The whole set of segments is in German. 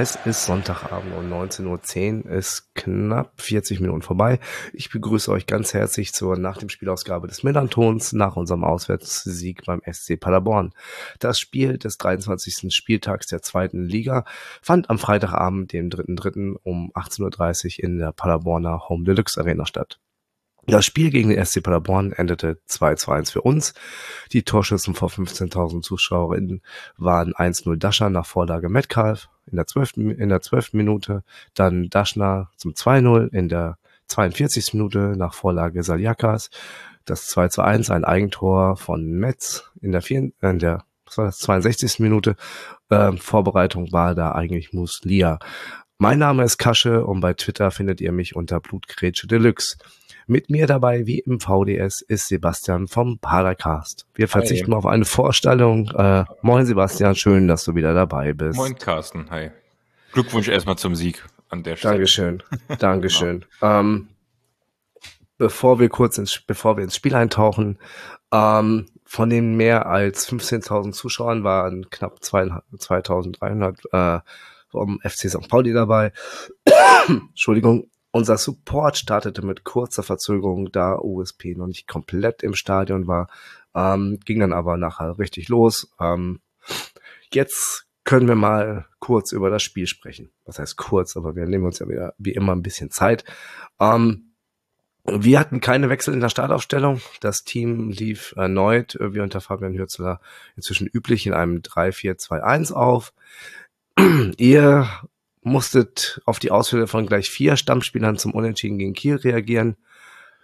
es ist Sonntagabend um 19.10 Uhr, ist knapp 40 Minuten vorbei. Ich begrüße euch ganz herzlich zur nach dem Spielausgabe des Millantons nach unserem Auswärtssieg beim SC Paderborn. Das Spiel des 23. Spieltags der zweiten Liga fand am Freitagabend, dem 3.3. um 18.30 Uhr in der Paderborner Home Deluxe Arena statt. Das Spiel gegen den SC Paderborn endete 2 zu 1 für uns. Die Torschützen vor 15.000 Zuschauerinnen waren 1-0 Dascher nach Vorlage Metcalf in der 12. in der 12. Minute, dann Daschner zum 2-0 in der 42. Minute nach Vorlage Saliakas, das 2 zu 1 ein Eigentor von Metz in der, 4, in der was war das, 62. Minute. Äh, Vorbereitung war da eigentlich Muslia. Mein Name ist Kasche und bei Twitter findet ihr mich unter Blutgrätsche Deluxe. Mit mir dabei, wie im VDS, ist Sebastian vom Padercast. Wir verzichten hi. auf eine Vorstellung. Äh, moin Sebastian, schön, dass du wieder dabei bist. Moin Carsten, hi. Glückwunsch erstmal zum Sieg an der Stelle. Dankeschön, Dankeschön. genau. ähm, bevor wir kurz ins, bevor wir ins Spiel eintauchen, ähm, von den mehr als 15.000 Zuschauern waren knapp 2.300 äh, vom FC St. Pauli dabei. Entschuldigung. Unser Support startete mit kurzer Verzögerung, da USP noch nicht komplett im Stadion war, ähm, ging dann aber nachher richtig los. Ähm, jetzt können wir mal kurz über das Spiel sprechen. Was heißt kurz, aber wir nehmen uns ja wieder wie immer ein bisschen Zeit. Ähm, wir hatten keine Wechsel in der Startaufstellung. Das Team lief erneut, wie unter Fabian Hürzler inzwischen üblich, in einem 3-4-2-1 auf. Ihr musstet auf die Ausfälle von gleich vier Stammspielern zum Unentschieden gegen Kiel reagieren.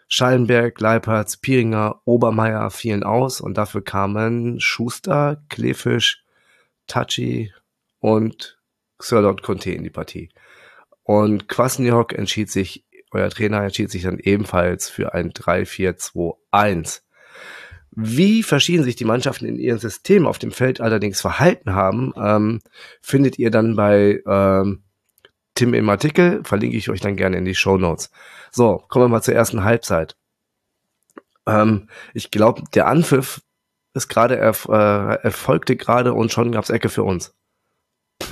Schallenberg, Leipertz, Pieringer, Obermeier fielen aus und dafür kamen Schuster, Klefisch, Tachi und Xerlot Conte in die Partie. Und Kwasniok entschied sich, euer Trainer entschied sich dann ebenfalls für ein 3-4-2-1. Wie verschieden sich die Mannschaften in ihrem System auf dem Feld allerdings verhalten haben, ähm, findet ihr dann bei ähm, Tim im Artikel, verlinke ich euch dann gerne in die Show Notes. So, kommen wir mal zur ersten Halbzeit. Ähm, ich glaube, der Anpfiff ist gerade erf äh, erfolgte gerade und schon gab's Ecke für uns.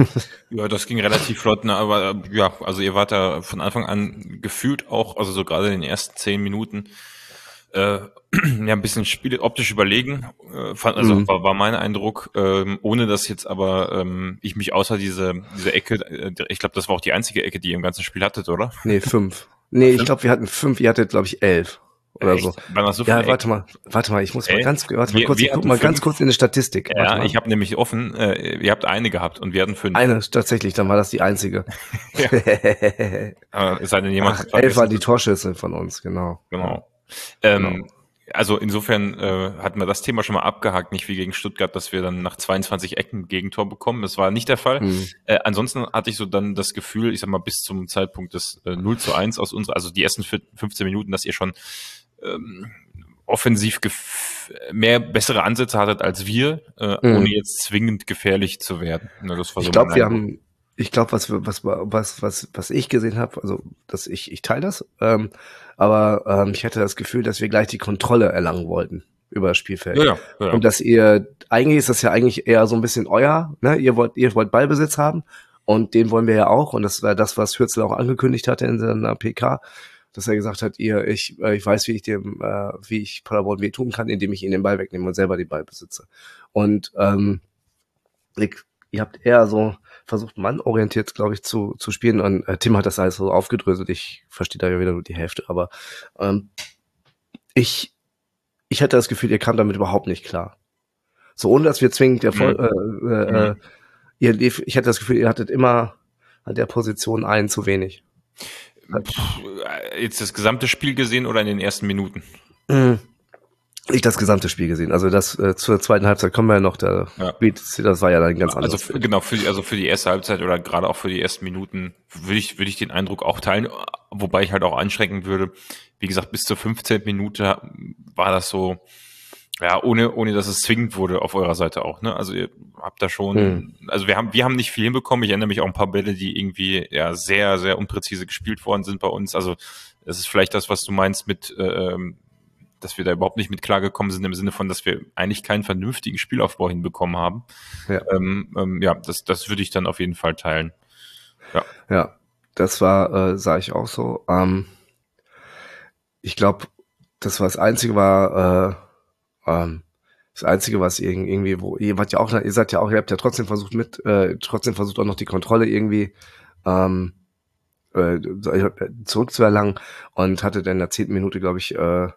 ja, das ging relativ flott, ne, aber äh, ja, also ihr wart da von Anfang an gefühlt auch, also so gerade in den ersten zehn Minuten äh, ja ein bisschen Spiel optisch überlegen, äh, fand, also mhm. war, war mein Eindruck, ähm, ohne dass jetzt aber ähm, ich mich außer diese diese Ecke, äh, ich glaube, das war auch die einzige Ecke, die ihr im ganzen Spiel hattet, oder? Nee, fünf. Nee, fünf? ich glaube, wir hatten fünf, ihr hattet, glaube ich, elf oder Echt? so. so ja, warte mal, warte mal, ich muss mal ganz, warte mal kurz, ich guck mal fünf. ganz kurz in die Statistik. Ja, ich habe nämlich offen, äh, ihr habt eine gehabt und wir hatten fünf. Eine, tatsächlich, dann war das die einzige. ja. es sei denn jemand. Ach, elf waren die Torschüsse von uns, genau. Genau. Ähm, genau. Also insofern äh, hatten wir das Thema schon mal abgehakt, nicht wie gegen Stuttgart, dass wir dann nach 22 Ecken Gegentor bekommen. Das war nicht der Fall. Mhm. Äh, ansonsten hatte ich so dann das Gefühl, ich sag mal, bis zum Zeitpunkt des äh, 0 zu 1 aus unserer, also die ersten 15 Minuten, dass ihr schon ähm, offensiv mehr bessere Ansätze hattet als wir, äh, mhm. ohne jetzt zwingend gefährlich zu werden. Ne, das war so ich glaube, wir haben ich glaube, was, was, was, was, was ich gesehen habe, also dass ich, ich teile das, ähm, aber ähm, ich hatte das Gefühl, dass wir gleich die Kontrolle erlangen wollten über das Spielfeld. Ja, ja. Und dass ihr, eigentlich ist das ja eigentlich eher so ein bisschen euer, ne? Ihr wollt, ihr wollt Ballbesitz haben und den wollen wir ja auch. Und das war das, was Hürzel auch angekündigt hatte in seiner PK, dass er gesagt hat, ihr, ich, äh, ich weiß, wie ich dem, äh, wie ich Paderborn wehtun kann, indem ich ihnen den Ball wegnehme und selber den Ball besitze. Und ähm, ich, ihr habt eher so versucht, mannorientiert, glaube ich, zu, zu spielen. Und äh, Tim hat das alles so aufgedröselt. Ich verstehe da ja wieder nur die Hälfte. Aber ähm, ich, ich hatte das Gefühl, ihr kam damit überhaupt nicht klar. So ohne dass wir zwingend Erfolg, mhm. äh, äh, mhm. ihr lief, ich hatte das Gefühl, ihr hattet immer an der Position einen zu wenig. Jetzt das gesamte Spiel gesehen oder in den ersten Minuten? Mhm nicht das gesamte Spiel gesehen. Also das äh, zur zweiten Halbzeit kommen wir ja noch. Der ja. Das war ja dann ganz anders. Also genau für die, also für die erste Halbzeit oder gerade auch für die ersten Minuten würde ich würde ich den Eindruck auch teilen, wobei ich halt auch anschrecken würde. Wie gesagt, bis zur 15. Minute war das so Ja, ohne, ohne dass es zwingend wurde auf eurer Seite auch, ne? Also ihr habt da schon, hm. also wir haben, wir haben nicht viel hinbekommen. Ich erinnere mich auch ein paar Bälle, die irgendwie ja sehr, sehr unpräzise gespielt worden sind bei uns. Also das ist vielleicht das, was du meinst mit, äh, dass wir da überhaupt nicht mit klargekommen sind im Sinne von, dass wir eigentlich keinen vernünftigen Spielaufbau hinbekommen haben. Ja, ähm, ähm, ja das, das würde ich dann auf jeden Fall teilen. Ja, ja das war, äh, sah ich auch so. Ähm, ich glaube, das war das Einzige war, äh, ähm, das Einzige, was irgendwie, wo ihr wart ja auch, ihr seid ja auch, ihr habt ja trotzdem versucht mit, äh, trotzdem versucht auch noch die Kontrolle irgendwie ähm, äh, zurückzuerlangen und hatte dann in der zehnten Minute, glaube ich, äh,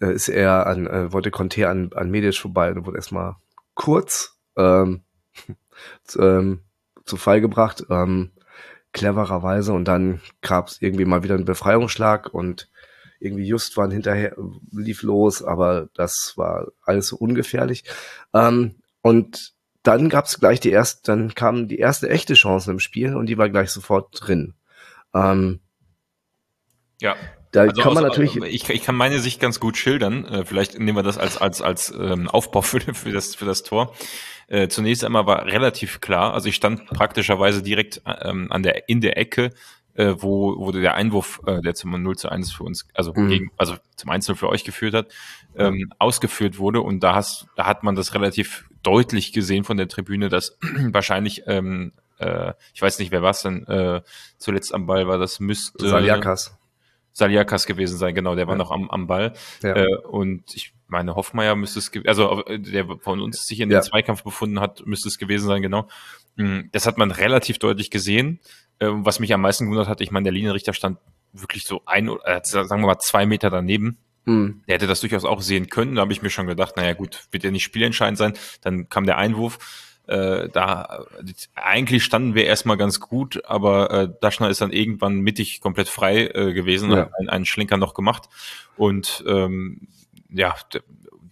äh, ist er an, äh, wollte Conte an, an Medisch vorbei und wurde erstmal kurz ähm, zu, ähm, zu Fall gebracht, ähm, clevererweise und dann gab es irgendwie mal wieder einen Befreiungsschlag und irgendwie just waren hinterher, lief los, aber das war alles so ungefährlich. Ähm, und dann gab es gleich die erste, dann kam die erste echte Chance im Spiel und die war gleich sofort drin. Ähm, ja. Da also kann man aus, natürlich. Ich, ich kann meine Sicht ganz gut schildern. Äh, vielleicht nehmen wir das als als als ähm, Aufbau für, für das für das Tor. Äh, zunächst einmal war relativ klar. Also ich stand praktischerweise direkt ähm, an der in der Ecke äh, wo, wo der Einwurf, äh, der zum 0 zu 1 für uns, also mhm. gegen, also zum 1 für euch geführt hat, ähm, ausgeführt wurde. Und da hast, da hat man das relativ deutlich gesehen von der Tribüne, dass wahrscheinlich, ähm, äh, ich weiß nicht, wer was denn äh, zuletzt am Ball war, das müsste Saliakas. Saliakas gewesen sein, genau, der war ja. noch am, am Ball. Ja. Äh, und ich meine, Hoffmeier müsste es, also äh, der von uns sich in ja. den Zweikampf befunden hat, müsste es gewesen sein, genau. Mm, das hat man relativ deutlich gesehen. Ähm, was mich am meisten gewundert hat, ich meine, der Linienrichter stand wirklich so ein, äh, sagen wir mal zwei Meter daneben. Mhm. Der hätte das durchaus auch sehen können. Da habe ich mir schon gedacht, naja gut, wird ja nicht spielentscheidend sein. Dann kam der Einwurf. Äh, da eigentlich standen wir erstmal ganz gut, aber äh, Daschner ist dann irgendwann mittig komplett frei äh, gewesen, ja. hat einen, einen Schlenker noch gemacht und ähm, ja,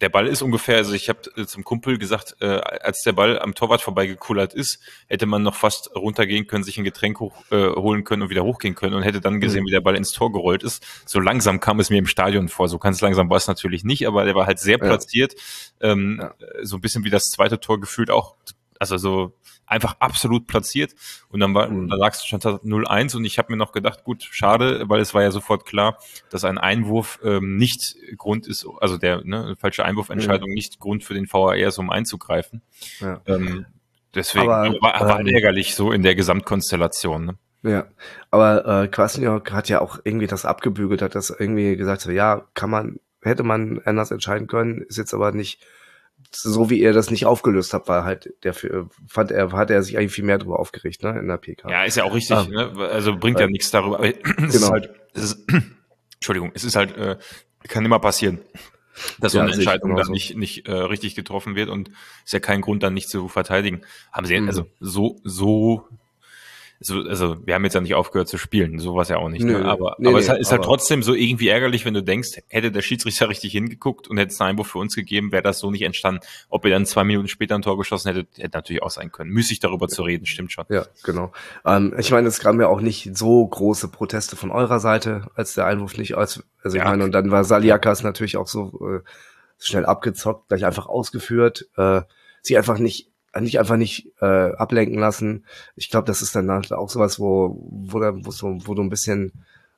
der Ball ist ungefähr, also ich habe äh, zum Kumpel gesagt, äh, als der Ball am Torwart vorbeigekullert ist, hätte man noch fast runtergehen können, sich ein Getränk hoch, äh, holen können und wieder hochgehen können und hätte dann gesehen, mhm. wie der Ball ins Tor gerollt ist. So langsam kam es mir im Stadion vor. So ganz langsam war es natürlich nicht, aber der war halt sehr platziert. Ja. Ähm, ja. So ein bisschen wie das zweite Tor gefühlt auch. Also so einfach absolut platziert. Und dann war, mhm. da lag es schon 0-1 und ich habe mir noch gedacht, gut, schade, weil es war ja sofort klar, dass ein Einwurf ähm, nicht Grund ist, also der ne, falsche Einwurfentscheidung mhm. nicht Grund für den VAR ist, um einzugreifen. Ja. Ähm, deswegen aber, war, war ähm, ärgerlich so in der Gesamtkonstellation. Ne? Ja, aber äh, Kwasniok hat ja auch irgendwie das abgebügelt, hat das irgendwie gesagt, so, ja, kann man, hätte man anders entscheiden können, ist jetzt aber nicht so wie er das nicht aufgelöst hat, war halt der fand er hat er sich eigentlich viel mehr darüber aufgeregt, ne, in der PK. Ja, ist ja auch richtig, ah. ne? Also bringt ja nichts darüber. es genau. ist halt, es ist, Entschuldigung, es ist halt äh, kann immer passieren, dass so eine Entscheidung dann nicht nicht äh, richtig getroffen wird und ist ja kein Grund dann nicht zu verteidigen. Haben sie mhm. also so so so, also wir haben jetzt ja nicht aufgehört zu spielen, sowas ja auch nicht. Ne? aber nee, aber nee, es ist halt trotzdem so irgendwie ärgerlich, wenn du denkst, hätte der Schiedsrichter richtig hingeguckt und hätte es einen Einwurf für uns gegeben, wäre das so nicht entstanden. Ob er dann zwei Minuten später ein Tor geschossen hätte, hätte natürlich auch sein können. Müßig darüber zu reden, stimmt schon. Ja, genau. Ähm, ich meine, es gab ja auch nicht so große Proteste von eurer Seite, als der Einwurf nicht als, also ja. ich meine, und dann war Saliakas natürlich auch so äh, schnell abgezockt, gleich einfach ausgeführt. Äh, sie einfach nicht nicht einfach nicht äh, ablenken lassen. Ich glaube, das ist dann auch sowas, wo, wo, wo, wo du ein bisschen,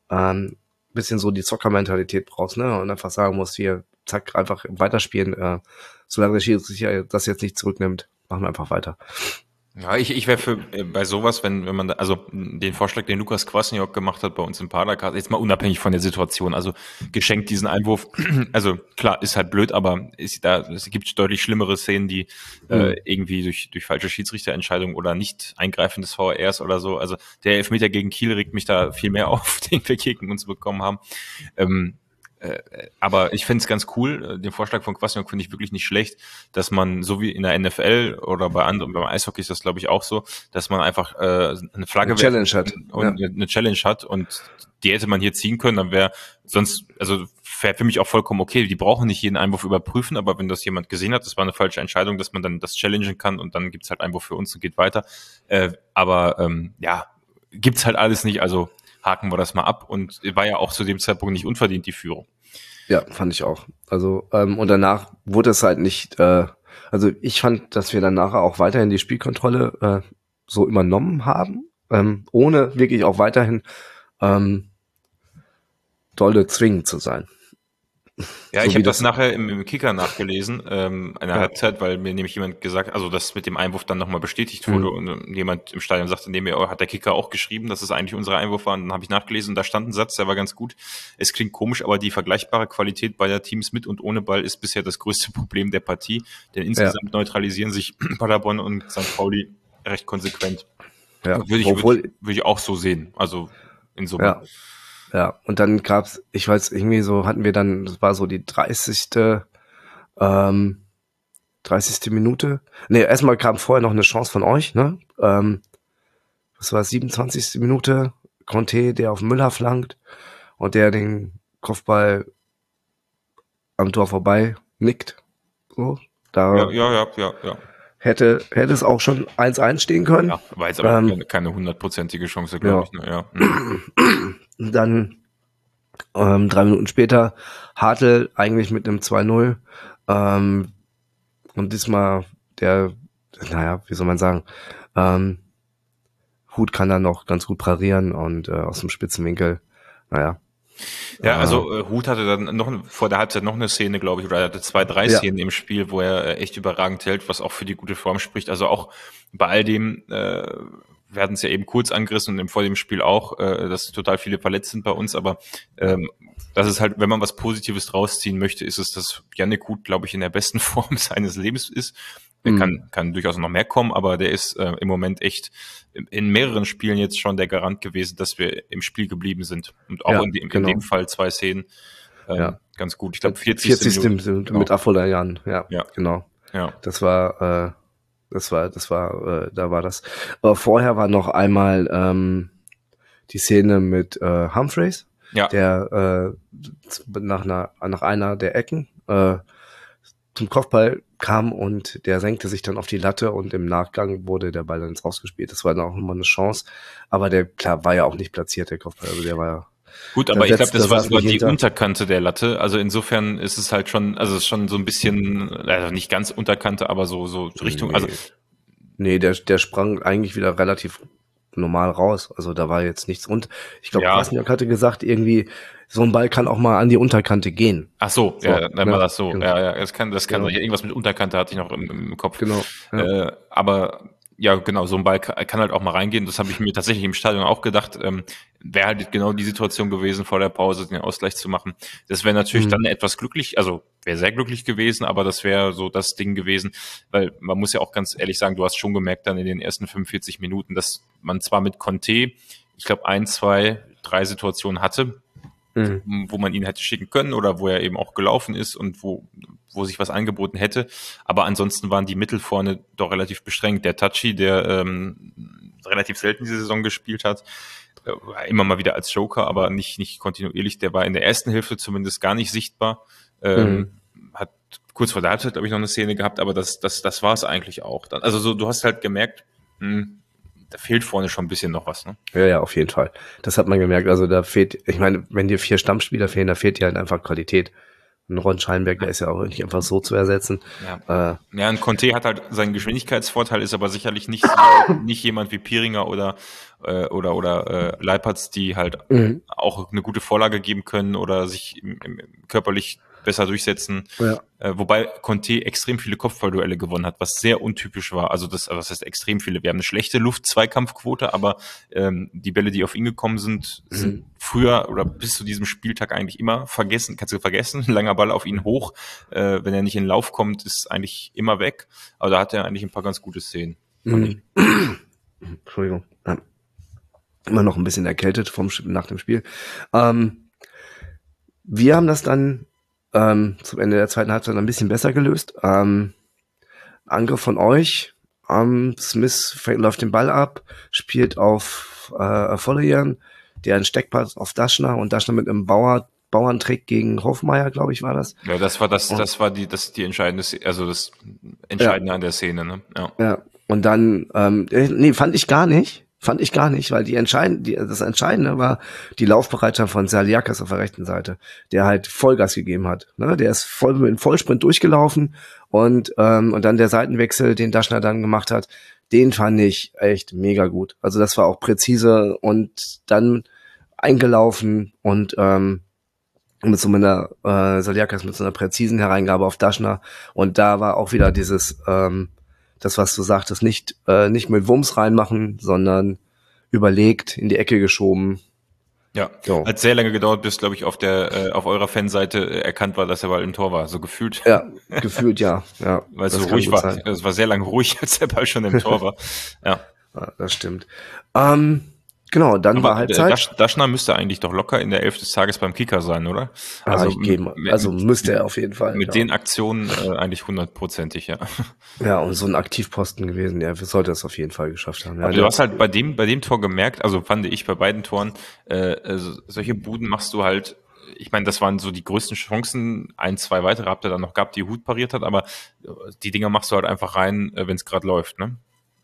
ähm, bisschen so die Zockermentalität brauchst, ne? Und einfach sagen musst, hier, zack, einfach weiterspielen. Äh, solange der Schiedsrichter das jetzt nicht zurücknimmt, machen wir einfach weiter. Ja, ich, ich wäre für äh, bei sowas, wenn, wenn man da, also den Vorschlag, den Lukas Kwasniok gemacht hat bei uns im Padercast, jetzt mal unabhängig von der Situation, also geschenkt diesen Einwurf, also klar, ist halt blöd, aber ist, da, es gibt deutlich schlimmere Szenen, die äh, mhm. irgendwie durch, durch falsche Schiedsrichterentscheidungen oder nicht Eingreifen des VRs oder so, also der Elfmeter gegen Kiel regt mich da viel mehr auf, den wir gegen uns bekommen haben. Ähm, äh, aber ich finde es ganz cool, äh, den Vorschlag von Kwasniok finde ich wirklich nicht schlecht, dass man, so wie in der NFL oder bei anderen, beim Eishockey ist das glaube ich auch so, dass man einfach äh, eine Flagge eine Challenge hat und ja. eine Challenge hat und die hätte man hier ziehen können, dann wäre sonst, also wäre für mich auch vollkommen okay. Die brauchen nicht jeden Einwurf überprüfen, aber wenn das jemand gesehen hat, das war eine falsche Entscheidung, dass man dann das challengen kann und dann gibt's halt Einwurf für uns und geht weiter. Äh, aber ähm, ja, gibt's halt alles nicht. Also haken wir das mal ab und war ja auch zu dem Zeitpunkt nicht unverdient die Führung. Ja, fand ich auch. Also, ähm, und danach wurde es halt nicht, äh, also ich fand, dass wir danach auch weiterhin die Spielkontrolle äh, so übernommen haben, ähm, ohne wirklich auch weiterhin ähm, dolle zwingend zu sein. Ja, so ich habe das, das, nachher im, im, Kicker nachgelesen, ähm, eine ja. Halbzeit, weil mir nämlich jemand gesagt, also das mit dem Einwurf dann nochmal bestätigt wurde mhm. und jemand im Stadion sagte, nee, mir hat der Kicker auch geschrieben, dass es eigentlich unser Einwurf war. Und dann habe ich nachgelesen und da stand ein Satz, der war ganz gut. Es klingt komisch, aber die vergleichbare Qualität beider Teams mit und ohne Ball ist bisher das größte Problem der Partie, denn insgesamt ja. neutralisieren sich Paderborn und St. Pauli recht konsequent. Ja, würde ich, würde ich, würd ich auch so sehen. Also in Summe. Ja. Ja, und dann gab's, ich weiß, irgendwie so hatten wir dann, das war so die 30. Ähm, 30. Minute. Nee, erstmal kam vorher noch eine Chance von euch, ne? Ähm, das war 27. Minute, Conte, der auf Müller flankt und der den Kopfball am Tor vorbei nickt. So, da ja, ja, ja, ja, ja. Hätte, hätte es auch schon 1-1 stehen können. Ja, war jetzt aber ähm, keine hundertprozentige Chance, glaube ja. ich. Ne? Ja. Dann ähm, drei Minuten später Hartl eigentlich mit einem 2-0. Ähm, und diesmal der, naja, wie soll man sagen, ähm, Hut kann da noch ganz gut parieren und äh, aus dem Spitzenwinkel, naja. Ja, also äh, Hut hatte dann noch vor der Halbzeit noch eine Szene, glaube ich, oder er hatte zwei, drei ja. Szenen im Spiel, wo er äh, echt überragend hält, was auch für die gute Form spricht. Also auch bei all dem, äh, wir hatten es ja eben kurz angerissen und vor dem Spiel auch, äh, dass total viele verletzt sind bei uns, aber ähm, das ist halt, wenn man was Positives rausziehen möchte, ist es, dass Janik Gut, glaube ich, in der besten Form seines Lebens ist. Er mhm. kann, kann durchaus noch mehr kommen, aber der ist äh, im Moment echt in mehreren Spielen jetzt schon der Garant gewesen, dass wir im Spiel geblieben sind. Und auch ja, in, dem, genau. in dem Fall zwei Szenen ähm, ja. ganz gut. Ich glaube 40. 40. Minute, mit genau. Afolayan, ja, ja, genau. Ja. Das war äh, das war, das war, äh, da war das. Aber vorher war noch einmal ähm, die Szene mit äh, Humphreys, ja. der äh, nach einer, nach einer der Ecken äh, zum Kopfball kam und der senkte sich dann auf die Latte und im Nachgang wurde der Ball dann ins Ausgespielt. Das war dann auch nochmal eine Chance. Aber der, klar, war ja auch nicht platziert, der Kopfball. Also der war ja Gut, aber ich glaube, das war sogar die hinter. Unterkante der Latte. Also insofern ist es halt schon, also es ist schon so ein bisschen, also nicht ganz Unterkante, aber so, so Richtung, also nee. also. Nee, der, der sprang eigentlich wieder relativ normal raus. Also da war jetzt nichts. Und ich glaube, ja. Krasniak hatte gesagt, irgendwie, so ein Ball kann auch mal an die Unterkante gehen. Ach so, so ja, dann ja, war das so. Genau. Ja, ja, das kann, das kann, genau. irgendwas mit Unterkante hatte ich noch im, im Kopf. Genau. Ja. Äh, aber ja, genau, so ein Ball kann halt auch mal reingehen. Das habe ich mir tatsächlich im Stadion auch gedacht. Ähm, wäre halt genau die Situation gewesen, vor der Pause den Ausgleich zu machen. Das wäre natürlich mhm. dann etwas glücklich, also wäre sehr glücklich gewesen, aber das wäre so das Ding gewesen, weil man muss ja auch ganz ehrlich sagen, du hast schon gemerkt dann in den ersten 45 Minuten, dass man zwar mit Conte, ich glaube, ein, zwei, drei Situationen hatte, mhm. wo man ihn hätte schicken können oder wo er eben auch gelaufen ist und wo, wo sich was angeboten hätte. Aber ansonsten waren die Mittel vorne doch relativ beschränkt. Der Tachi, der ähm, relativ selten diese Saison gespielt hat, äh, immer mal wieder als Joker, aber nicht, nicht kontinuierlich. Der war in der ersten Hälfte zumindest gar nicht sichtbar. Ähm, mhm. Hat kurz vor der Halbzeit, glaube ich, noch eine Szene gehabt, aber das, das, das war es eigentlich auch. Also so, du hast halt gemerkt, mh, hm, da fehlt vorne schon ein bisschen noch was, ne? Ja, ja, auf jeden Fall. Das hat man gemerkt. Also da fehlt, ich meine, wenn dir vier Stammspieler fehlen, da fehlt dir halt einfach Qualität. Ein Ron Scheinberg, der ist ja auch nicht einfach so zu ersetzen. Ja, äh, ja und Conte hat halt seinen Geschwindigkeitsvorteil, ist aber sicherlich nicht, so, nicht jemand wie Pieringer oder, äh, oder, oder äh, Leipertz, die halt mhm. auch eine gute Vorlage geben können oder sich im, im, körperlich besser durchsetzen. Ja. Äh, wobei Conte extrem viele Kopfballduelle gewonnen hat, was sehr untypisch war. Also das, was heißt extrem viele? Wir haben eine schlechte Luft-Zweikampfquote, aber ähm, die Bälle, die auf ihn gekommen sind, sind mhm. früher oder bis zu diesem Spieltag eigentlich immer vergessen, kannst du vergessen. langer Ball auf ihn hoch. Äh, wenn er nicht in den Lauf kommt, ist eigentlich immer weg. Aber da hat er eigentlich ein paar ganz gute Szenen. Mhm. Entschuldigung. Ja. Immer noch ein bisschen erkältet vom, nach dem Spiel. Ähm, wir haben das dann ähm, zum Ende der zweiten Halbzeit ein bisschen besser gelöst. Ähm, Angriff von euch. Ähm, Smith läuft den Ball ab, spielt auf äh, Volleyan, der einen Steckpass auf Daschner und Daschner mit einem Bauer Bauerntrick gegen Hofmeier, glaube ich, war das. Ja, das war das, das war die, das die entscheidende, also das Entscheidende ja. an der Szene, ne? Ja. ja. Und dann, ähm, nee, fand ich gar nicht. Fand ich gar nicht, weil die entscheidend, die, das Entscheidende war die Laufbereitschaft von Saliakas auf der rechten Seite, der halt Vollgas gegeben hat. Ne? Der ist voll mit dem Vollsprint durchgelaufen und, ähm, und dann der Seitenwechsel, den Daschner dann gemacht hat, den fand ich echt mega gut. Also das war auch präzise und dann eingelaufen und ähm, mit so einer äh, Saliakas mit so einer präzisen Hereingabe auf Daschner und da war auch wieder dieses ähm, das, was du sagtest, nicht, äh, nicht mit Wumms reinmachen, sondern überlegt, in die Ecke geschoben. Ja, so. hat sehr lange gedauert, bis, glaube ich, auf der äh, auf eurer Fanseite erkannt war, dass er Ball im Tor war. So gefühlt. Ja, gefühlt ja. ja Weil es so ruhig war. Es war sehr lange ruhig, als der Ball schon im Tor war. Ja. ja das stimmt. Ähm, Genau, dann Aber war Halbzeit. Dasch, Daschner müsste eigentlich doch locker in der Elf des Tages beim Kicker sein, oder? Ah, also, ich gebe, also müsste er auf jeden Fall. Mit ja. den Aktionen äh, eigentlich hundertprozentig, ja. Ja, und so ein Aktivposten gewesen, ja, sollte es auf jeden Fall geschafft haben. Ja, Aber du hast halt bei dem, bei dem Tor gemerkt, also fand ich bei beiden Toren, äh, also solche Buden machst du halt ich meine, das waren so die größten Chancen. Ein, zwei weitere habt ihr dann noch gehabt, die Hut pariert hat, aber die Dinger machst du halt einfach rein, äh, wenn es gerade läuft, ne?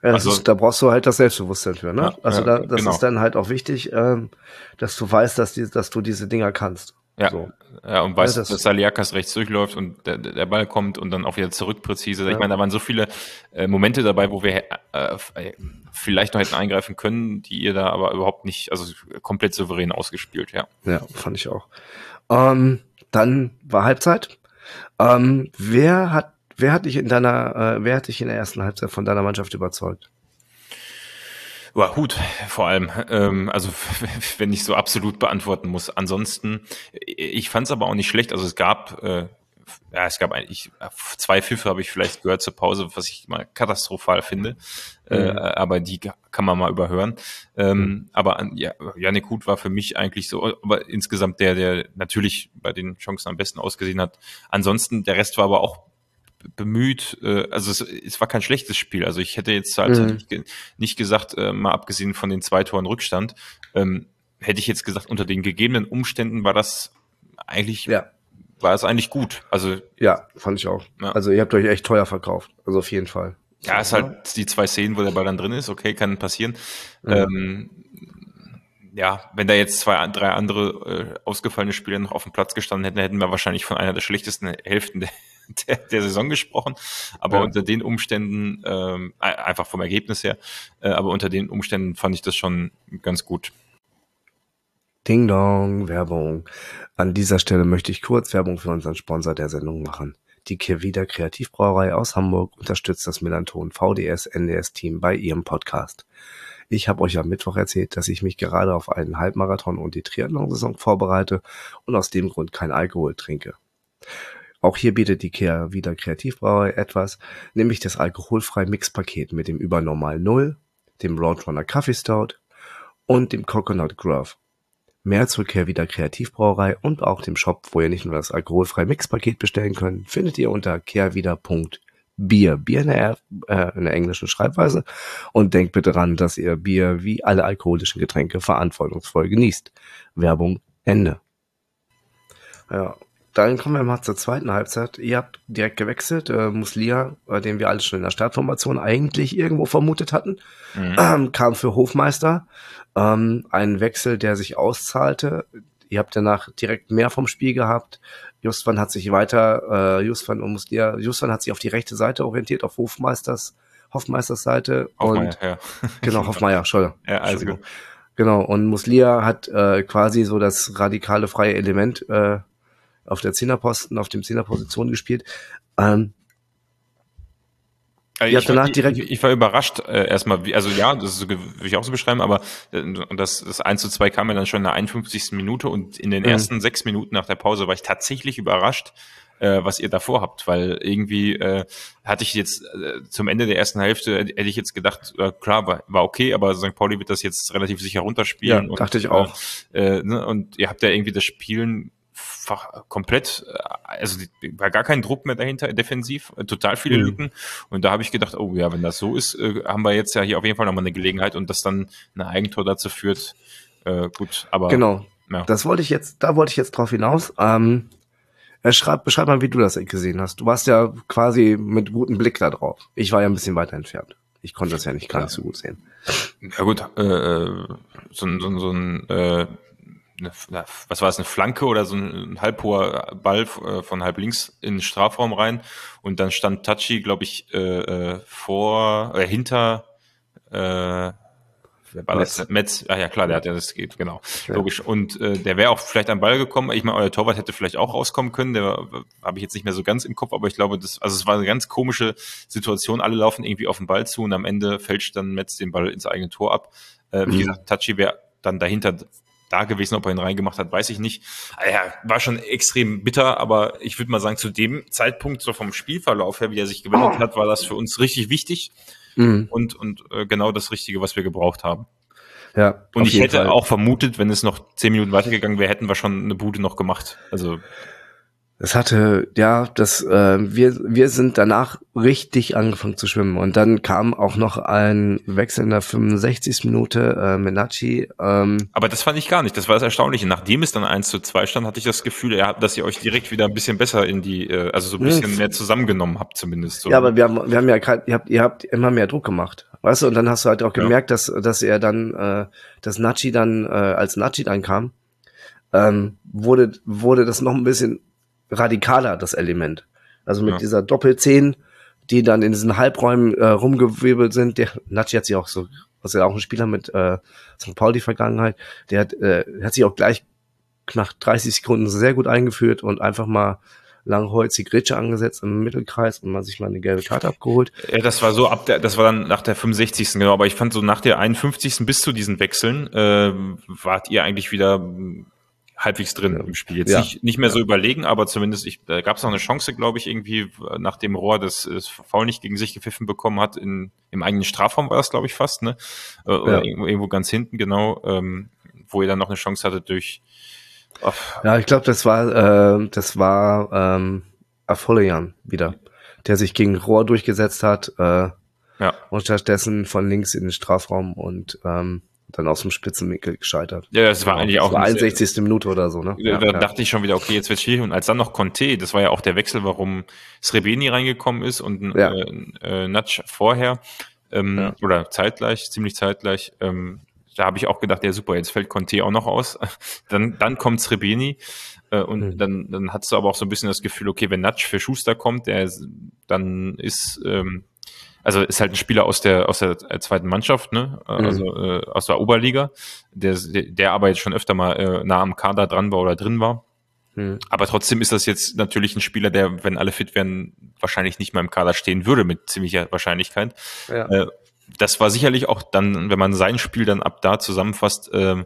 Ja, also, ist, da brauchst du halt das Selbstbewusstsein für, ne? Ja, also da, das genau. ist dann halt auch wichtig, ähm, dass du weißt, dass, die, dass du diese Dinger kannst. Ja, so. ja und weißt, ja, das, dass Saliakas rechts durchläuft und der, der Ball kommt und dann auch wieder zurück präzise. Ja. Ich meine, da waren so viele äh, Momente dabei, wo wir äh, äh, vielleicht noch hätten eingreifen können, die ihr da aber überhaupt nicht, also komplett souverän ausgespielt, ja. Ja, fand ich auch. Ähm, dann war Halbzeit. Ähm, wer hat Wer hat dich in deiner, äh, wer hat dich in der ersten Halbzeit von deiner Mannschaft überzeugt? Ja, Hut vor allem. Ähm, also wenn ich so absolut beantworten muss. Ansonsten, ich fand es aber auch nicht schlecht. Also es gab, äh, ja, es gab eigentlich zwei Pfiffe habe ich vielleicht gehört zur Pause, was ich mal katastrophal finde. Äh, mhm. Äh, aber die kann man mal überhören. Ähm, mhm. Aber ja, Janik Hut war für mich eigentlich so, aber insgesamt der, der natürlich bei den Chancen am besten ausgesehen hat. Ansonsten, der Rest war aber auch bemüht, äh, also es, es war kein schlechtes Spiel. Also ich hätte jetzt halt mhm. nicht, nicht, gesagt, äh, mal abgesehen von den zwei Toren Rückstand, ähm, hätte ich jetzt gesagt, unter den gegebenen Umständen war das eigentlich, ja. war es eigentlich gut. Also ja, fand ich auch. Ja. Also ihr habt euch echt teuer verkauft. Also auf jeden Fall. Ja, es ist halt die zwei Szenen, wo der Ball dann drin ist. Okay, kann passieren. Mhm. Ähm, ja, wenn da jetzt zwei, drei andere äh, ausgefallene Spieler noch auf dem Platz gestanden hätten, hätten wir wahrscheinlich von einer der schlechtesten Hälften der, der, der Saison gesprochen. Aber ja. unter den Umständen, ähm, einfach vom Ergebnis her, äh, aber unter den Umständen fand ich das schon ganz gut. Ding Dong, Werbung. An dieser Stelle möchte ich kurz Werbung für unseren Sponsor der Sendung machen. Die Kirvida Kreativbrauerei aus Hamburg unterstützt das Melanton VDS NDS Team bei ihrem Podcast. Ich habe euch am Mittwoch erzählt, dass ich mich gerade auf einen Halbmarathon und die Triathlon-Saison vorbereite und aus dem Grund kein Alkohol trinke. Auch hier bietet die Kehr wieder Kreativbrauerei etwas, nämlich das alkoholfreie Mixpaket mit dem Übernormal Null, dem Roadrunner Coffee Stout und dem Coconut Grove. Mehr zur Kehr wieder Kreativbrauerei und auch dem Shop, wo ihr nicht nur das alkoholfreie Mixpaket bestellen könnt, findet ihr unter kehrwieder.de Bier. In der, äh, in der englischen Schreibweise. Und denkt bitte dran, dass ihr Bier wie alle alkoholischen Getränke verantwortungsvoll genießt. Werbung Ende. Ja, dann kommen wir mal zur zweiten Halbzeit. Ihr habt direkt gewechselt. Äh, Muslia, äh, den wir alle schon in der Startformation eigentlich irgendwo vermutet hatten, mhm. ähm, kam für Hofmeister. Ähm, ein Wechsel, der sich auszahlte. Ihr habt danach direkt mehr vom Spiel gehabt. Justvan hat sich weiter, äh, Justvan und Muslia, Justvan hat sich auf die rechte Seite orientiert, auf Hofmeisters, Hoffmeisters Seite. Hoffmeier, und, ja. Genau, Hoffmeier, Entschuldigung. Ja, also gut. Genau, und Muslia hat äh, quasi so das radikale freie Element äh, auf der Zehnerposten, auf dem Zehnerposition gespielt. Ähm, also ich, danach direkt ich, ich, war überrascht äh, erstmal, wie, also ja, das ist, will ich auch so beschreiben, aber äh, das, das 1 zu 2 kam ja dann schon in der 51. Minute und in den mhm. ersten sechs Minuten nach der Pause war ich tatsächlich überrascht, äh, was ihr davor habt, weil irgendwie äh, hatte ich jetzt äh, zum Ende der ersten Hälfte, hätte ich jetzt gedacht, äh, klar, war, war okay, aber St. Pauli wird das jetzt relativ sicher runterspielen. Ja, dachte und, ich auch. Äh, ne, und ihr habt ja irgendwie das Spielen komplett, äh, also war gar kein Druck mehr dahinter, defensiv, äh, total viele mhm. Lücken. Und da habe ich gedacht, oh ja, wenn das so ist, äh, haben wir jetzt ja hier auf jeden Fall nochmal eine Gelegenheit und das dann ein Eigentor dazu führt. Äh, gut, aber. Genau. Ja. Das wollte ich jetzt, da wollte ich jetzt drauf hinaus. Ähm, schreib, beschreib mal, wie du das gesehen hast. Du warst ja quasi mit gutem Blick da drauf. Ich war ja ein bisschen weiter entfernt. Ich konnte das ja nicht gar nicht so gut sehen. Ja gut, äh so, so, so ein äh, eine, was war es, eine Flanke oder so ein halbhoher Ball äh, von halb links in den Strafraum rein und dann stand Tachi, glaube ich, äh, äh, vor, äh, hinter äh, wer war Metz. das? Metz, ah ja klar, der hat ja das geht, genau. Ja. Logisch. Und äh, der wäre auch vielleicht am Ball gekommen. Ich meine, euer Torwart hätte vielleicht auch rauskommen können, der habe ich jetzt nicht mehr so ganz im Kopf, aber ich glaube, das, also es war eine ganz komische Situation. Alle laufen irgendwie auf den Ball zu und am Ende fälscht dann Metz den Ball ins eigene Tor ab. Äh, wie mhm. gesagt, Tachi wäre dann dahinter da gewesen, ob er ihn reingemacht hat, weiß ich nicht. Ah ja, war schon extrem bitter, aber ich würde mal sagen, zu dem Zeitpunkt, so vom Spielverlauf her, wie er sich gewendet hat, war das für uns richtig wichtig mhm. und, und äh, genau das Richtige, was wir gebraucht haben. Ja, und ich hätte Fall. auch vermutet, wenn es noch zehn Minuten weitergegangen wäre, hätten wir schon eine Bude noch gemacht. Also es hatte, ja, das, äh, wir, wir sind danach richtig angefangen zu schwimmen. Und dann kam auch noch ein Wechsel in der 65. Minute, äh, Menachi. Ähm, Aber das fand ich gar nicht. Das war das Erstaunliche. Nachdem es dann 1 zu 2 stand, hatte ich das Gefühl, ja, dass ihr euch direkt wieder ein bisschen besser in die, äh, also so ein bisschen mehr zusammengenommen habt, zumindest. So. Ja, aber wir haben, wir haben ja ihr habt, ihr habt immer mehr Druck gemacht. Weißt du, und dann hast du halt auch gemerkt, ja. dass, dass er dann, äh, dass Nachi dann, äh, als Nachi dann kam, ähm, wurde, wurde das noch ein bisschen radikaler, das Element. Also mit ja. dieser Doppelzehn, die dann in diesen Halbräumen äh, rumgewirbelt sind. Der Natschi hat sich auch so, was ja auch ein Spieler mit äh, St. Pauli Vergangenheit, der hat, äh, hat sich auch gleich nach 30 Sekunden sehr gut eingeführt und einfach mal langholzig Ritsche angesetzt im Mittelkreis und man sich mal eine gelbe Karte abgeholt. Ja, das war so ab der, das war dann nach der 65. genau, aber ich fand so nach der 51. bis zu diesen Wechseln äh, wart ihr eigentlich wieder halbwegs drin im Spiel. Jetzt ja. nicht, nicht mehr so überlegen, aber zumindest ich, da gab es noch eine Chance, glaube ich, irgendwie, nach dem Rohr das, das Foul nicht gegen sich gepfiffen bekommen hat, in, im eigenen Strafraum war das, glaube ich, fast, ne? Äh, oder ja. irgendwo, irgendwo ganz hinten, genau, ähm, wo ihr dann noch eine Chance hatte durch. Oh. Ja, ich glaube, das war, äh, das war ähm, Afolian wieder, der sich gegen Rohr durchgesetzt hat. Äh, ja. Und stattdessen von links in den Strafraum und ähm, dann aus dem Spitzenwinkel gescheitert. Ja, das war genau. eigentlich auch. Das war 61. Minute oder so, ne? Da, da ja. dachte ich schon wieder, okay, jetzt wird schwierig. Und als dann noch Conte, das war ja auch der Wechsel, warum Srebeni reingekommen ist und ja. äh, äh, Natsch vorher, ähm, oder zeitgleich, ziemlich zeitgleich, ähm, da habe ich auch gedacht, ja super, jetzt fällt Conte auch noch aus. dann, dann kommt Srebeni äh, und mhm. dann, dann hast du aber auch so ein bisschen das Gefühl, okay, wenn Natsch für Schuster kommt, der dann ist ähm, also ist halt ein Spieler aus der aus der zweiten Mannschaft, ne? Mhm. Also äh, aus der Oberliga, der der aber jetzt schon öfter mal äh, nah am Kader dran war oder drin war. Mhm. Aber trotzdem ist das jetzt natürlich ein Spieler, der, wenn alle fit wären, wahrscheinlich nicht mal im Kader stehen würde mit ziemlicher Wahrscheinlichkeit. Ja. Äh, das war sicherlich auch dann, wenn man sein Spiel dann ab da zusammenfasst, ähm,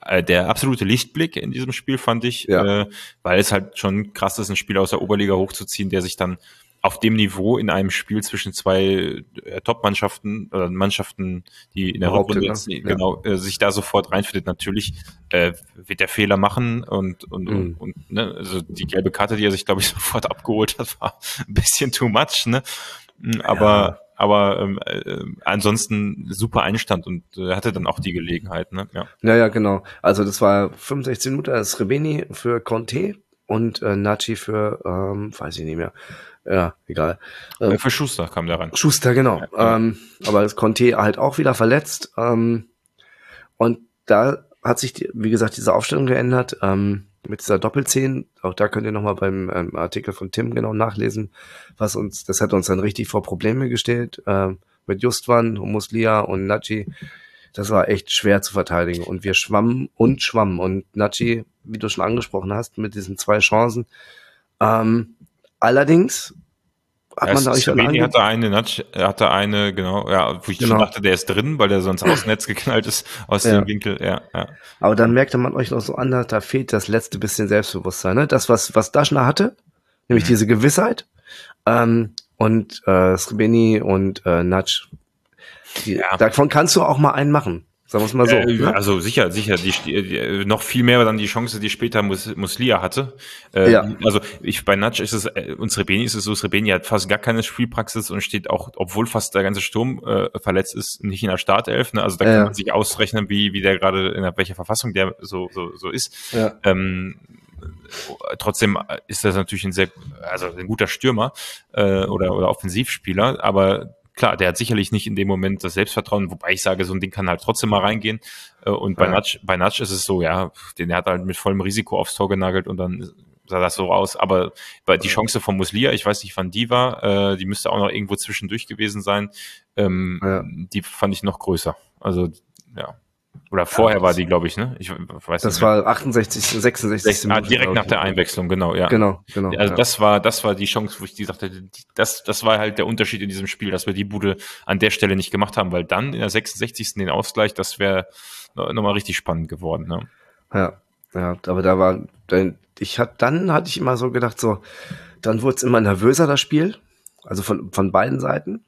äh, der absolute Lichtblick in diesem Spiel fand ich, ja. äh, weil es halt schon krass ist, einen Spieler aus der Oberliga hochzuziehen, der sich dann auf dem Niveau in einem Spiel zwischen zwei äh, Top-Mannschaften oder Mannschaften, die in der Rückrunde jetzt, ja. genau äh, sich da sofort reinfindet, natürlich äh, wird der Fehler machen und und, mhm. und, und ne, also die gelbe Karte, die er sich glaube ich sofort abgeholt hat, war ein bisschen too much, ne? Mm, aber ja. aber ähm, äh, ansonsten super Einstand und äh, hatte dann auch die Gelegenheit, ne? Ja. ja, ja, genau. Also das war 65 Minuten, das ist Rebeni für Conte und äh, Nachi für, ähm, weiß ich nicht mehr, ja, egal. Ähm, für Schuster kam der ran. Schuster, genau. Ja. Ähm, aber das Conte halt auch wieder verletzt. Ähm, und da hat sich, wie gesagt, diese Aufstellung geändert. Ähm, mit dieser Doppelzehn, auch da könnt ihr nochmal beim ähm, Artikel von Tim genau nachlesen, was uns, das hat uns dann richtig vor Probleme gestellt, ähm, mit Justwan, Humuslia und Nachi. Das war echt schwer zu verteidigen. Und wir schwammen und schwammen. Und Nachi, wie du schon angesprochen hast, mit diesen zwei Chancen, ähm, Allerdings hat ja, man da euch Sloveni hatte eine, hatte eine, genau, ja, wo ich genau. dachte, der ist drin, weil der sonst aus Netz geknallt ist, aus ja. dem Winkel, ja, ja. Aber dann merkte man euch noch so an, da fehlt das letzte bisschen Selbstbewusstsein, ne? Das, was, was Daschner hatte, nämlich mhm. diese Gewissheit, ähm, und äh, Srebeni und äh, Natsch, die, ja. davon kannst du auch mal einen machen. Sagen wir es mal so. Äh, ne? Also sicher, sicher. Die, die, noch viel mehr dann die Chance, die später Mus, Muslia hatte. Äh, ja. Also ich bei Natsch ist es, äh, und Srebeni ist es so, Srebeni hat fast gar keine Spielpraxis und steht auch, obwohl fast der ganze Sturm äh, verletzt ist, nicht in der Startelf. Ne? Also da kann man sich ausrechnen, wie, wie der gerade, in welcher Verfassung der so, so, so ist. Ja. Ähm, trotzdem ist das natürlich ein sehr, also ein guter Stürmer äh, oder, oder Offensivspieler, aber klar, der hat sicherlich nicht in dem Moment das Selbstvertrauen, wobei ich sage, so ein Ding kann halt trotzdem mal reingehen. Äh, und bei, ja. Natsch, bei Natsch ist es so, ja, den hat halt mit vollem Risiko aufs Tor genagelt und dann sah das so aus. Aber die Chance von Muslia, ich weiß nicht, wann die war, äh, die müsste auch noch irgendwo zwischendurch gewesen sein. Ähm, ja. Die fand ich noch größer. Also, ja. Oder vorher ja, war die, glaube ich, ne? Ich weiß das nicht war 68, 66. Ah, direkt nach der Einwechslung, genau, ja. Genau, genau. Also ja. das war, das war die Chance, wo ich die sagte, das, das war halt der Unterschied in diesem Spiel, dass wir die Bude an der Stelle nicht gemacht haben, weil dann in der 66. den Ausgleich, das wäre nochmal richtig spannend geworden, ne? Ja, ja, aber da war, ich hatte, dann hatte ich immer so gedacht, so, dann wurde es immer nervöser, das Spiel. Also von, von beiden Seiten.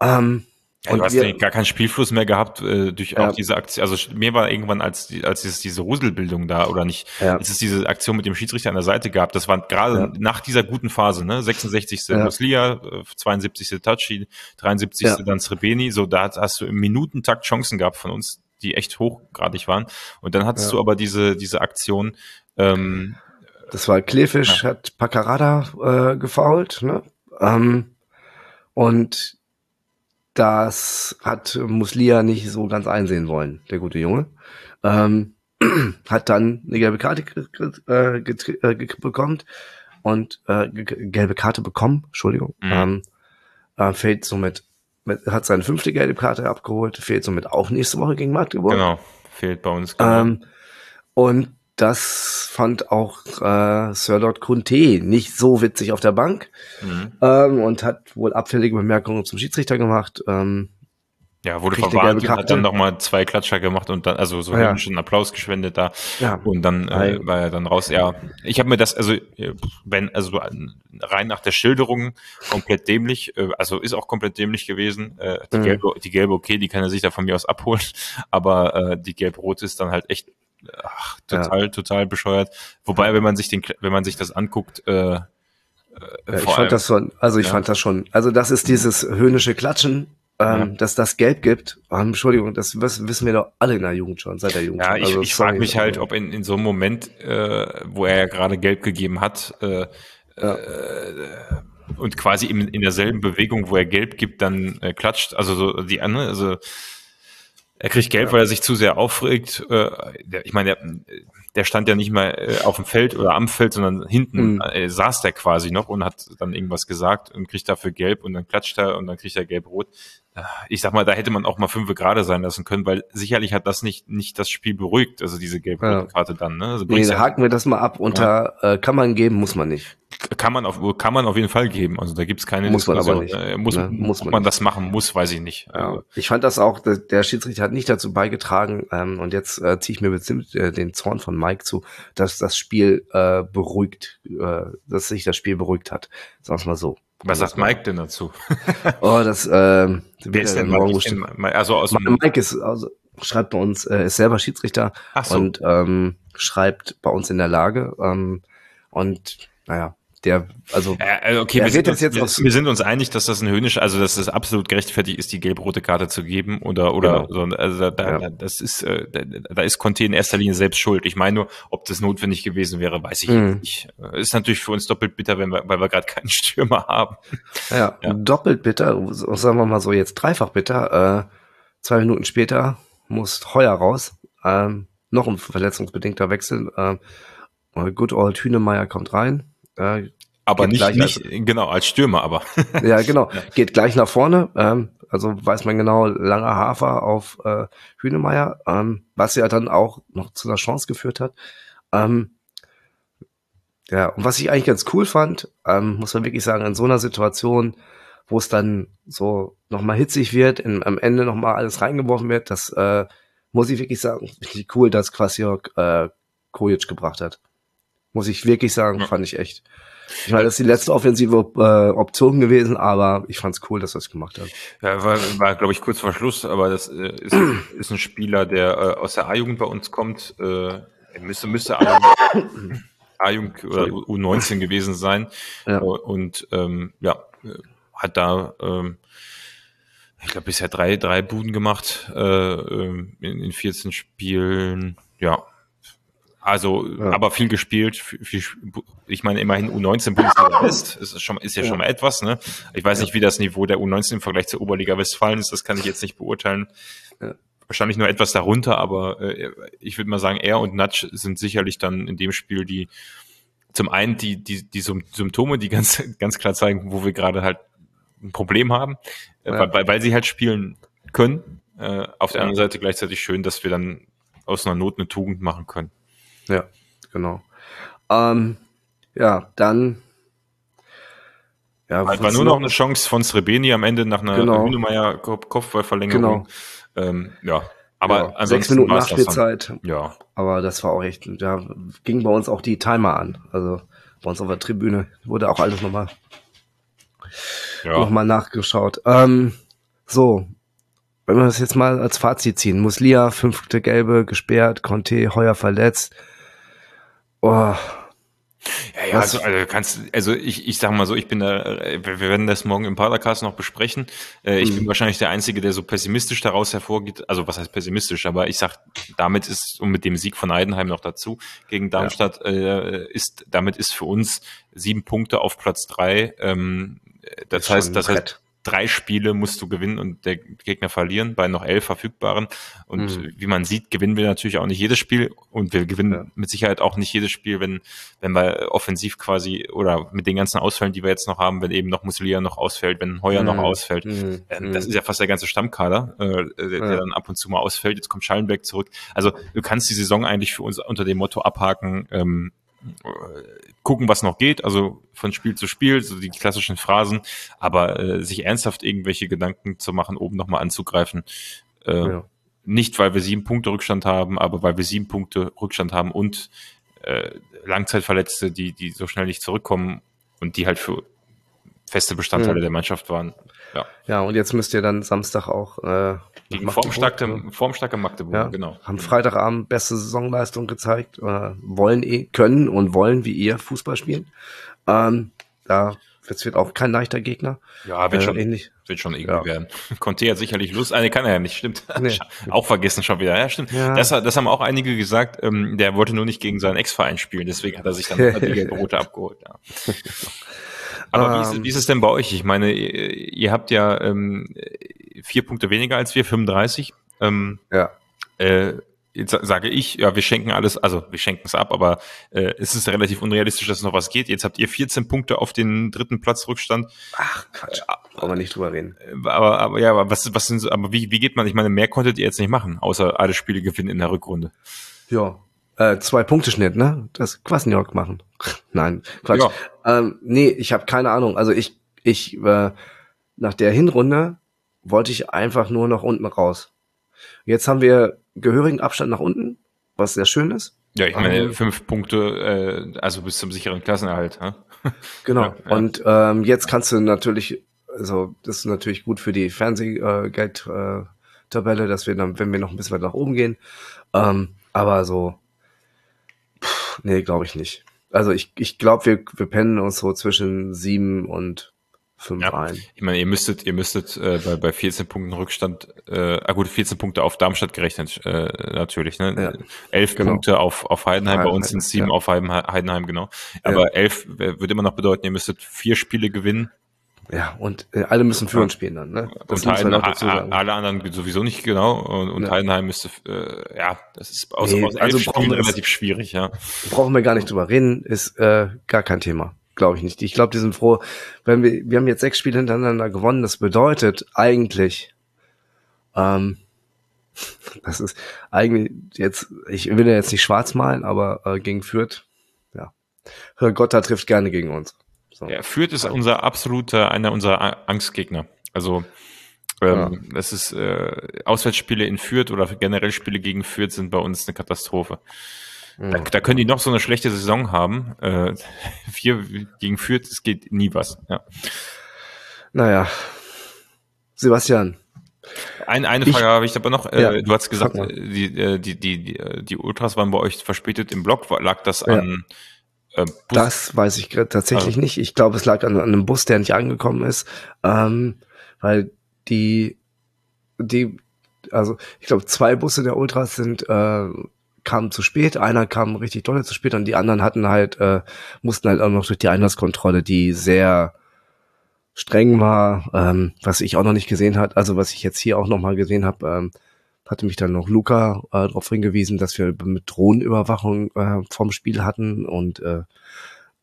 Ähm, ja, und du hast wir, gar keinen Spielfluss mehr gehabt äh, durch ja. auch diese Aktion. Also mir war irgendwann, als, als dieses, diese Ruselbildung da oder nicht, ja. als es diese Aktion mit dem Schiedsrichter an der Seite gab, das war gerade ja. nach dieser guten Phase, ne? 66. Ja. Muslia, 72. Tachi, 73. Ja. dann Srebeni, so da hast du im Minutentakt Chancen gehabt von uns, die echt hochgradig waren. Und dann hattest du aber diese, diese Aktion, ähm, das war Klefisch, hat Paccarada äh, gefault, ne? Ähm, und das hat Muslia nicht so ganz einsehen wollen, der gute Junge. Ähm, hat dann eine gelbe Karte äh, äh bekommen und äh, gelbe Karte bekommen, Entschuldigung. Mhm. Ähm, äh, fehlt somit, mit, hat seine fünfte gelbe Karte abgeholt, fehlt somit auch nächste Woche gegen Magdeburg. Genau, fehlt bei uns. Genau. Ähm, und das fand auch äh, Sir Lord Kunte nicht so witzig auf der Bank mhm. ähm, und hat wohl abfällige Bemerkungen zum Schiedsrichter gemacht. Ähm, ja, wurde verwarnt und hat dann nochmal zwei Klatscher gemacht und dann, also so ja. einen Applaus geschwendet da. Ja. Und dann äh, war er dann raus. Ja, ich habe mir das, also wenn, also rein nach der Schilderung komplett dämlich, äh, also ist auch komplett dämlich gewesen. Äh, die, mhm. gelbe, die gelbe, okay, die kann er sich da von mir aus abholen, aber äh, die gelb-rote ist dann halt echt ach, total, ja. total bescheuert. Wobei, wenn man sich den, wenn man sich das anguckt, äh, äh, ja, ich fand allem, das schon, also ich ja. fand das schon, also das ist dieses höhnische Klatschen, ähm, ja. dass das Geld gibt. Oh, Entschuldigung, das wissen wir doch alle in der Jugend schon, seit der Jugend. Ja, ich, also, ich frage mich halt, ob in, in so einem Moment, äh, wo er ja gerade Geld gegeben hat, äh, äh, und quasi in, in derselben Bewegung, wo er Gelb gibt, dann äh, klatscht, also so die andere, also er kriegt Geld, ja. weil er sich zu sehr aufregt. Äh, ich meine, der, der stand ja nicht mal äh, auf dem Feld oder am Feld, sondern hinten mhm. äh, saß der quasi noch und hat dann irgendwas gesagt und kriegt dafür gelb und dann klatscht er und dann kriegt er gelb-rot. Ich sag mal, da hätte man auch mal fünf gerade sein lassen können, weil sicherlich hat das nicht, nicht das Spiel beruhigt, also diese gelb-rote Karte dann. Ne? Also nee, haken wir das mal ab unter, ja. äh, kann man geben, muss man nicht. Kann man auf, kann man auf jeden Fall geben. Also da gibt's keine muss Diskussion. Man aber nicht. Äh, muss, ne? muss man, man das machen muss, weiß ich nicht. Ja. Also ich fand das auch, der, der Schiedsrichter hat nicht dazu beigetragen, ähm, und jetzt äh, ziehe ich mir bestimmt äh, den Zorn von Mike zu, dass das Spiel äh, beruhigt, äh, dass sich das Spiel beruhigt hat. Sagen wir mal so. Was sagt Mike denn dazu? oh, das äh, Wer ist denn Mike? also aus Mike ist also, schreibt bei uns, äh, ist selber Schiedsrichter Ach so. und ähm, schreibt bei uns in der Lage ähm, und naja, der, also, äh, okay, wir sind, uns, jetzt wir, wir sind uns einig, dass das ein höhnisch, also dass es absolut gerechtfertigt ist, die gelb-rote Karte zu geben oder oder genau. so, also da, ja. das ist, äh, da, ist Conte in erster Linie selbst schuld. Ich meine nur, ob das notwendig gewesen wäre, weiß ich mhm. nicht. Ist natürlich für uns doppelt bitter, wenn wir, weil wir gerade keinen Stürmer haben. Ja, ja, doppelt bitter, sagen wir mal so jetzt dreifach bitter. Äh, zwei Minuten später muss Heuer raus. Ähm, noch ein verletzungsbedingter Wechsel. Äh, Good Old Hünemeyer kommt rein äh, aber nicht, nicht als, genau, als Stürmer, aber. ja, genau. Geht gleich nach vorne. Ähm, also weiß man genau, langer Hafer auf äh, Hünemeyer, ähm, was ja dann auch noch zu einer Chance geführt hat. Ähm, ja, und was ich eigentlich ganz cool fand, ähm, muss man wirklich sagen, in so einer Situation, wo es dann so nochmal hitzig wird, in, am Ende nochmal alles reingeworfen wird, das äh, muss ich wirklich sagen, wirklich cool, dass Kwasjok äh, Kojic gebracht hat. Muss ich wirklich sagen, ja. fand ich echt. Ich meine, das ist die letzte offensive äh, Option gewesen, aber ich fand es cool, dass er es gemacht hat. Ja, war, war glaube ich, kurz vor Schluss, aber das äh, ist, ist ein Spieler, der äh, aus der A-Jugend bei uns kommt. Äh, müsste müsste A-Jugend oder U19 gewesen sein. Ja. Und ähm, ja, hat da ähm, ich glaube, bisher drei, drei Buden gemacht äh, ähm, in, in 14 Spielen. Ja, Also, ja. aber viel gespielt. Viel, ich meine, immerhin U19 Bundesliga West ist, schon, ist ja, ja, schon mal etwas. Ne? Ich weiß nicht, wie das Niveau der U19 im Vergleich zur Oberliga Westfalen ist. Das kann ich jetzt nicht beurteilen. Ja. Wahrscheinlich nur etwas darunter, aber äh, ich würde mal sagen, er und Natsch sind sicherlich dann in dem Spiel die zum einen die, die, die Symptome, die ganz, ganz klar zeigen, wo wir gerade halt ein Problem haben, äh, ja. weil, weil sie halt spielen können. Äh, auf der anderen Seite gleichzeitig schön, dass wir dann aus einer Not eine Tugend machen können. Ja, genau. Ähm, ja, dann. Ja, war, war nur noch eine Chance von Srebeni am Ende nach einer genau. Hünemeyer Kopfballverlängerung. Genau. Ähm, ja, aber ja, sechs Minuten Nachspielzeit. Ja. Aber das war auch echt, da ging bei uns auch die Timer an. Also bei uns auf der Tribüne wurde auch alles nochmal ja. nochmal nachgeschaut. Ähm, so, wenn wir das jetzt mal als Fazit ziehen. Muslia, fünfte Gelbe, gesperrt, Conte, heuer verletzt. Oh, ja, ja, also, also kannst also ich, ich sag mal so, ich bin da, wir werden das morgen im Padercast noch besprechen. Äh, ich mhm. bin wahrscheinlich der Einzige, der so pessimistisch daraus hervorgeht. Also was heißt pessimistisch? Aber ich sag, damit ist, und mit dem Sieg von Heidenheim noch dazu gegen Darmstadt, ja. äh, ist, damit ist für uns sieben Punkte auf Platz drei. Ähm, das heißt, das heißt, drei Spiele musst du gewinnen und der Gegner verlieren bei noch elf verfügbaren. Und mhm. wie man sieht, gewinnen wir natürlich auch nicht jedes Spiel und wir gewinnen ja. mit Sicherheit auch nicht jedes Spiel, wenn, wenn wir offensiv quasi oder mit den ganzen Ausfällen, die wir jetzt noch haben, wenn eben noch Musilia noch ausfällt, wenn Heuer mhm. noch ausfällt. Mhm. Ähm, das mhm. ist ja fast der ganze Stammkader, äh, der, ja. der, dann ab und zu mal ausfällt. Jetzt kommt Schallenberg zurück. Also du kannst die Saison eigentlich für uns unter dem Motto abhaken, ähm, gucken, was noch geht, also von Spiel zu Spiel, so die klassischen Phrasen, aber äh, sich ernsthaft irgendwelche Gedanken zu machen, oben nochmal anzugreifen. Äh, ja. Nicht, weil wir sieben Punkte Rückstand haben, aber weil wir sieben Punkte Rückstand haben und äh, Langzeitverletzte, die, die so schnell nicht zurückkommen und die halt für feste Bestandteile ja. der Mannschaft waren. Ja. ja, und jetzt müsst ihr dann Samstag auch äh, gegen formstarke, formstarke Magdeburg, ja, genau. Haben Freitagabend beste Saisonleistung gezeigt, äh, wollen eh, können und wollen wie ihr Fußball spielen. Ähm, da es wird auch kein leichter Gegner. Ja, wird äh, schon, ähnlich. wird schon irgendwie ja. werden. Conte hat sicherlich Lust. Eine kann er ja nicht, stimmt. Nee. auch vergessen schon wieder. Ja, stimmt. Ja. Das, das haben auch einige gesagt. Ähm, der wollte nur nicht gegen seinen Ex-Verein spielen, deswegen hat er sich dann die Rote abgeholt. Ja. Aber ähm, wie, ist, ähm. wie ist es denn bei euch? Ich meine, ihr, ihr habt ja ähm, vier Punkte weniger als wir, 35. Ähm, ja. Äh, jetzt sage ich, ja, wir schenken alles, also wir schenken es ab, aber äh, es ist relativ unrealistisch, dass noch was geht. Jetzt habt ihr 14 Punkte auf den dritten Platz Rückstand. Ach Quatsch, äh, brauchen wir nicht drüber reden. Aber, aber ja, aber was, was sind, aber wie, wie geht man? Ich meine, mehr konntet ihr jetzt nicht machen, außer alle Spiele gewinnen in der Rückrunde. Ja, äh, zwei Punkte Schnitt, ne? Das Quasniok machen. Nein, Quatsch. Ja. Ähm, nee, ich habe keine Ahnung. Also ich, ich äh, nach der Hinrunde wollte ich einfach nur noch unten raus. Jetzt haben wir gehörigen Abstand nach unten, was sehr schön ist. Ja, ich meine, ähm, fünf Punkte, äh, also bis zum sicheren Klassenerhalt. Hä? Genau. Ja, Und ähm, jetzt kannst du natürlich, also das ist natürlich gut für die Fernsehgeldtabelle, äh, dass wir dann, wenn wir noch ein bisschen weiter nach oben gehen. Ähm, aber so, nee, glaube ich nicht. Also ich, ich glaube, wir, wir pennen uns so zwischen sieben und fünf ja. ein. Ich meine, ihr müsstet, ihr müsstet äh, bei, bei 14 Punkten Rückstand, äh, ah gut, 14 Punkte auf Darmstadt gerechnet, äh, natürlich, ne? Ja. Elf genau. Punkte auf, auf Heidenheim, Heidenheim, bei uns sind sieben ja. auf Heidenheim, genau. Aber elf würde immer noch bedeuten, ihr müsstet vier Spiele gewinnen. Ja, und äh, alle müssen für uns spielen dann, ne? Das und Heiden, alle anderen sowieso nicht genau. Und, und ja. Heidenheim müsste, äh, ja, das ist aus, nee, aus also Spielen relativ schwierig, ja. Brauchen wir gar nicht drüber reden, ist äh, gar kein Thema glaube ich nicht. Ich glaube, die sind froh, wenn wir, wir haben jetzt sechs Spiele hintereinander gewonnen. Das bedeutet eigentlich, ähm, das ist eigentlich jetzt, ich will ja jetzt nicht schwarz malen, aber äh, gegen Fürth, ja, Gotta trifft gerne gegen uns. So. Ja, Fürth ist unser absoluter, einer unserer Angstgegner. Also ähm, ja. das ist äh, Auswärtsspiele in Fürth oder generell Spiele gegen Fürth sind bei uns eine Katastrophe. Da, da, können die noch so eine schlechte Saison haben. Äh, wir gegen Fürth, es geht nie was. Ja. Naja. Sebastian. Ein, eine Frage habe ich aber noch. Äh, ja, du hast gesagt, die, äh, die, die, die, die Ultras waren bei euch verspätet im Block. Lag das an äh, Bus? Das weiß ich tatsächlich also. nicht. Ich glaube, es lag an, an, einem Bus, der nicht angekommen ist. Ähm, weil die, die, also ich glaube, zwei Busse der Ultras sind äh, kamen zu spät, einer kam richtig dolle zu spät und die anderen hatten halt, äh, mussten halt auch noch durch die Einlasskontrolle, die sehr streng war, ähm, was ich auch noch nicht gesehen hat, also was ich jetzt hier auch noch mal gesehen habe, ähm, hatte mich dann noch Luca äh, darauf hingewiesen, dass wir mit Drohnenüberwachung äh, vom Spiel hatten und äh,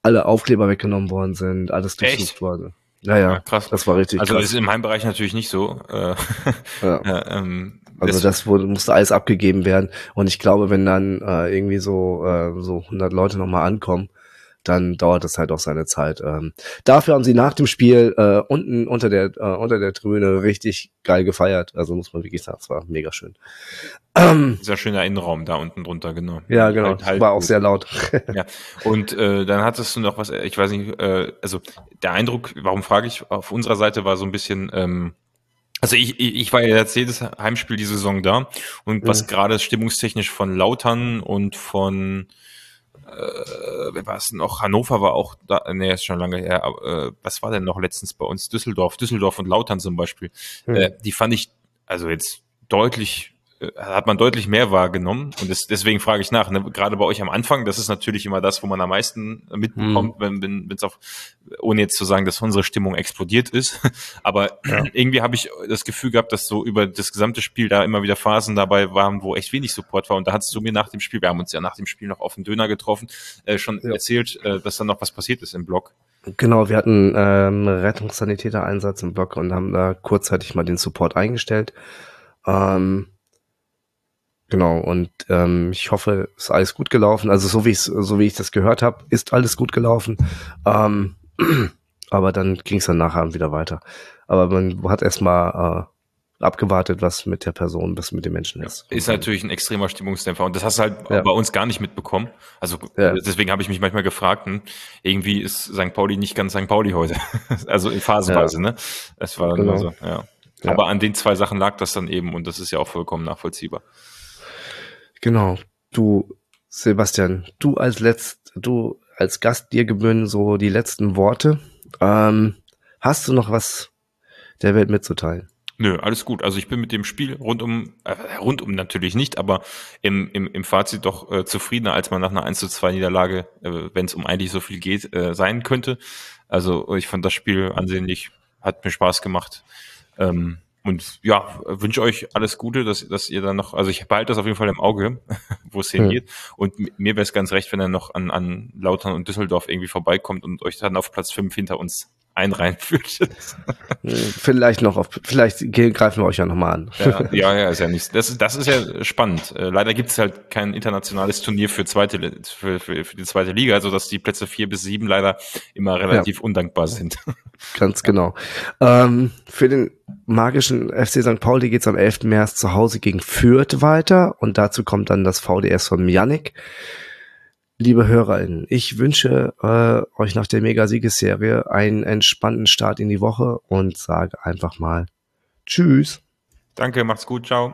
alle Aufkleber weggenommen worden sind, alles durchsucht worden. Ja, ja, krass. Das war richtig Also krass. das ist in meinem Bereich natürlich nicht so. Äh, ja. äh, ähm, also das wurde, musste alles abgegeben werden. Und ich glaube, wenn dann äh, irgendwie so, äh, so 100 Leute nochmal ankommen, dann dauert das halt auch seine Zeit. Ähm, dafür haben sie nach dem Spiel äh, unten unter der äh, unter der Tribüne richtig geil gefeiert. Also muss man wirklich sagen, es war mega schön. Ähm, Dieser schöne Innenraum da unten drunter, genau. Ja, genau. Halt, halt war auch sehr laut. ja. Und äh, dann hattest du noch was, ich weiß nicht, äh, also der Eindruck, warum frage ich, auf unserer Seite war so ein bisschen, ähm, also ich, ich war ja jetzt jedes Heimspiel die Saison da und was mhm. gerade stimmungstechnisch von Lautern und von äh, wer war es noch? Hannover war auch da, nee, ist schon lange her. Aber, äh, was war denn noch letztens bei uns? Düsseldorf, Düsseldorf und Lautern zum Beispiel. Hm. Äh, die fand ich also jetzt deutlich hat man deutlich mehr wahrgenommen. Und das, deswegen frage ich nach, ne? gerade bei euch am Anfang, das ist natürlich immer das, wo man am meisten mitbekommt, mhm. wenn es auf, ohne jetzt zu sagen, dass unsere Stimmung explodiert ist. Aber ja. irgendwie habe ich das Gefühl gehabt, dass so über das gesamte Spiel da immer wieder Phasen dabei waren, wo echt wenig Support war. Und da hast du mir nach dem Spiel, wir haben uns ja nach dem Spiel noch auf den Döner getroffen, äh, schon ja. erzählt, äh, dass da noch was passiert ist im Blog. Genau, wir hatten ähm, Rettungssanitäter-Einsatz im Blog und haben da kurzzeitig mal den Support eingestellt. Ähm, Genau, und ähm, ich hoffe, es ist alles gut gelaufen. Also so wie ich so wie ich das gehört habe, ist alles gut gelaufen. Ähm, aber dann ging es dann nachher wieder weiter. Aber man hat erstmal äh, abgewartet, was mit der Person, was mit den Menschen ist. Ist natürlich ein extremer Stimmungsdämpfer und das hast du halt ja. bei uns gar nicht mitbekommen. Also ja. deswegen habe ich mich manchmal gefragt, hm, irgendwie ist St. Pauli nicht ganz St. Pauli heute. also in Phasenweise, ja. ne? Das war genau. so, ja. Aber an den zwei Sachen lag das dann eben und das ist ja auch vollkommen nachvollziehbar. Genau. Du, Sebastian, du als letzt, du als Gast, dir gebühren so die letzten Worte. Ähm, hast du noch was der Welt mitzuteilen? Nö, alles gut. Also ich bin mit dem Spiel rundum, äh, rundum natürlich nicht, aber im, im, im Fazit doch äh, zufriedener, als man nach einer 1 zu 2 Niederlage, äh, wenn es um eigentlich so viel geht, äh, sein könnte. Also ich fand das Spiel ansehnlich, hat mir Spaß gemacht. Ähm, und ja, wünsche euch alles Gute, dass, dass ihr dann noch, also ich behalte das auf jeden Fall im Auge, wo es hingeht. Ja. Und mir wäre es ganz recht, wenn er noch an, an Lautern und Düsseldorf irgendwie vorbeikommt und euch dann auf Platz fünf hinter uns einreihen führt. vielleicht noch auf, vielleicht greifen wir euch ja nochmal an. Ja, ja, ja, ist ja nichts. Das, das ist ja spannend. Äh, leider gibt es halt kein internationales Turnier für zweite, für, für, für die zweite Liga, also dass die Plätze vier bis sieben leider immer relativ ja. undankbar sind. Ganz genau. Ähm, für den magischen FC St. Pauli geht's am 11. März zu Hause gegen Fürth weiter und dazu kommt dann das VDS von Yannick. Liebe HörerInnen, ich wünsche äh, euch nach der Mega-Siegesserie einen entspannten Start in die Woche und sage einfach mal Tschüss. Danke, macht's gut, ciao.